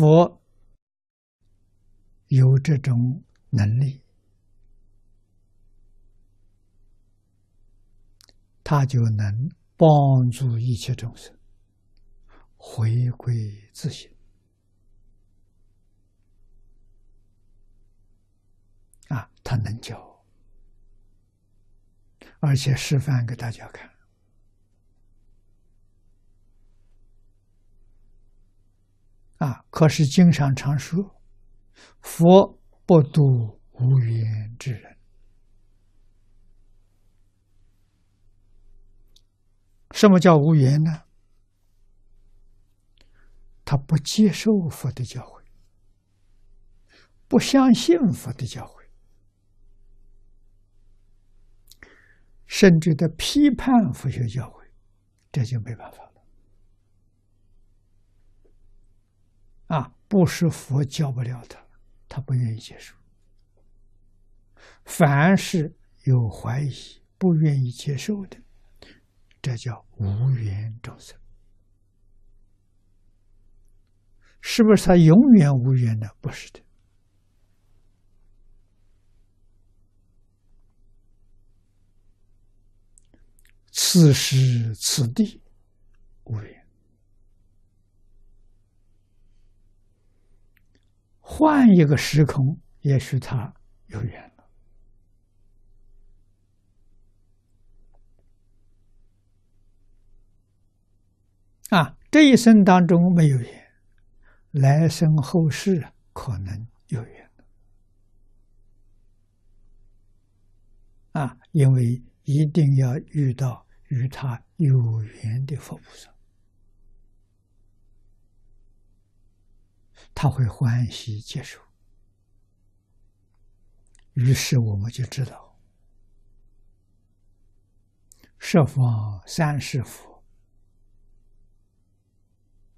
佛有这种能力，他就能帮助一切众生回归自信。啊，他能教，而且示范给大家看。啊，可是经常常说，佛不度无缘之人。什么叫无缘呢？他不接受佛的教诲，不相信佛的教诲。甚至的批判佛学教诲，这就没办法了。啊，不是佛教不了他，他不愿意接受。凡是有怀疑、不愿意接受的，这叫无缘众生。是不是他永远无缘呢？不是的。此时此地无缘，换一个时空，也许他有缘了。啊，这一生当中没有缘，来生后世可能有缘啊，因为一定要遇到。与他有缘的佛菩萨，他会欢喜接受。于是我们就知道，十方三世佛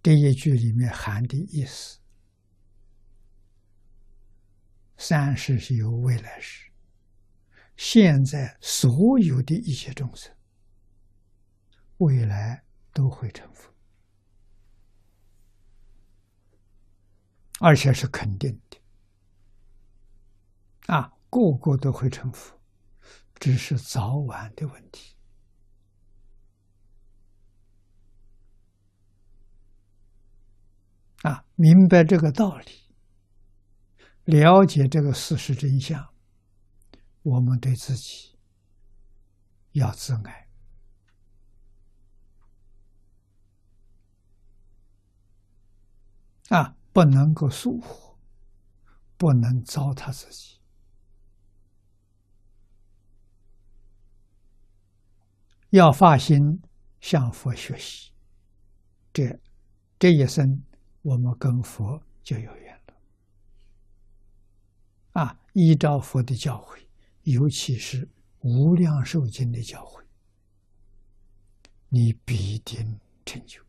这一句里面含的意思：三世是有未来世，现在所有的一切众生。未来都会成佛，而且是肯定的。啊，个个都会成佛，只是早晚的问题。啊，明白这个道理，了解这个事实真相，我们对自己要自爱。啊，不能够疏忽，不能糟蹋自己，要发心向佛学习。这这一生，我们跟佛就有缘了。啊，依照佛的教诲，尤其是《无量寿经》的教诲，你必定成就。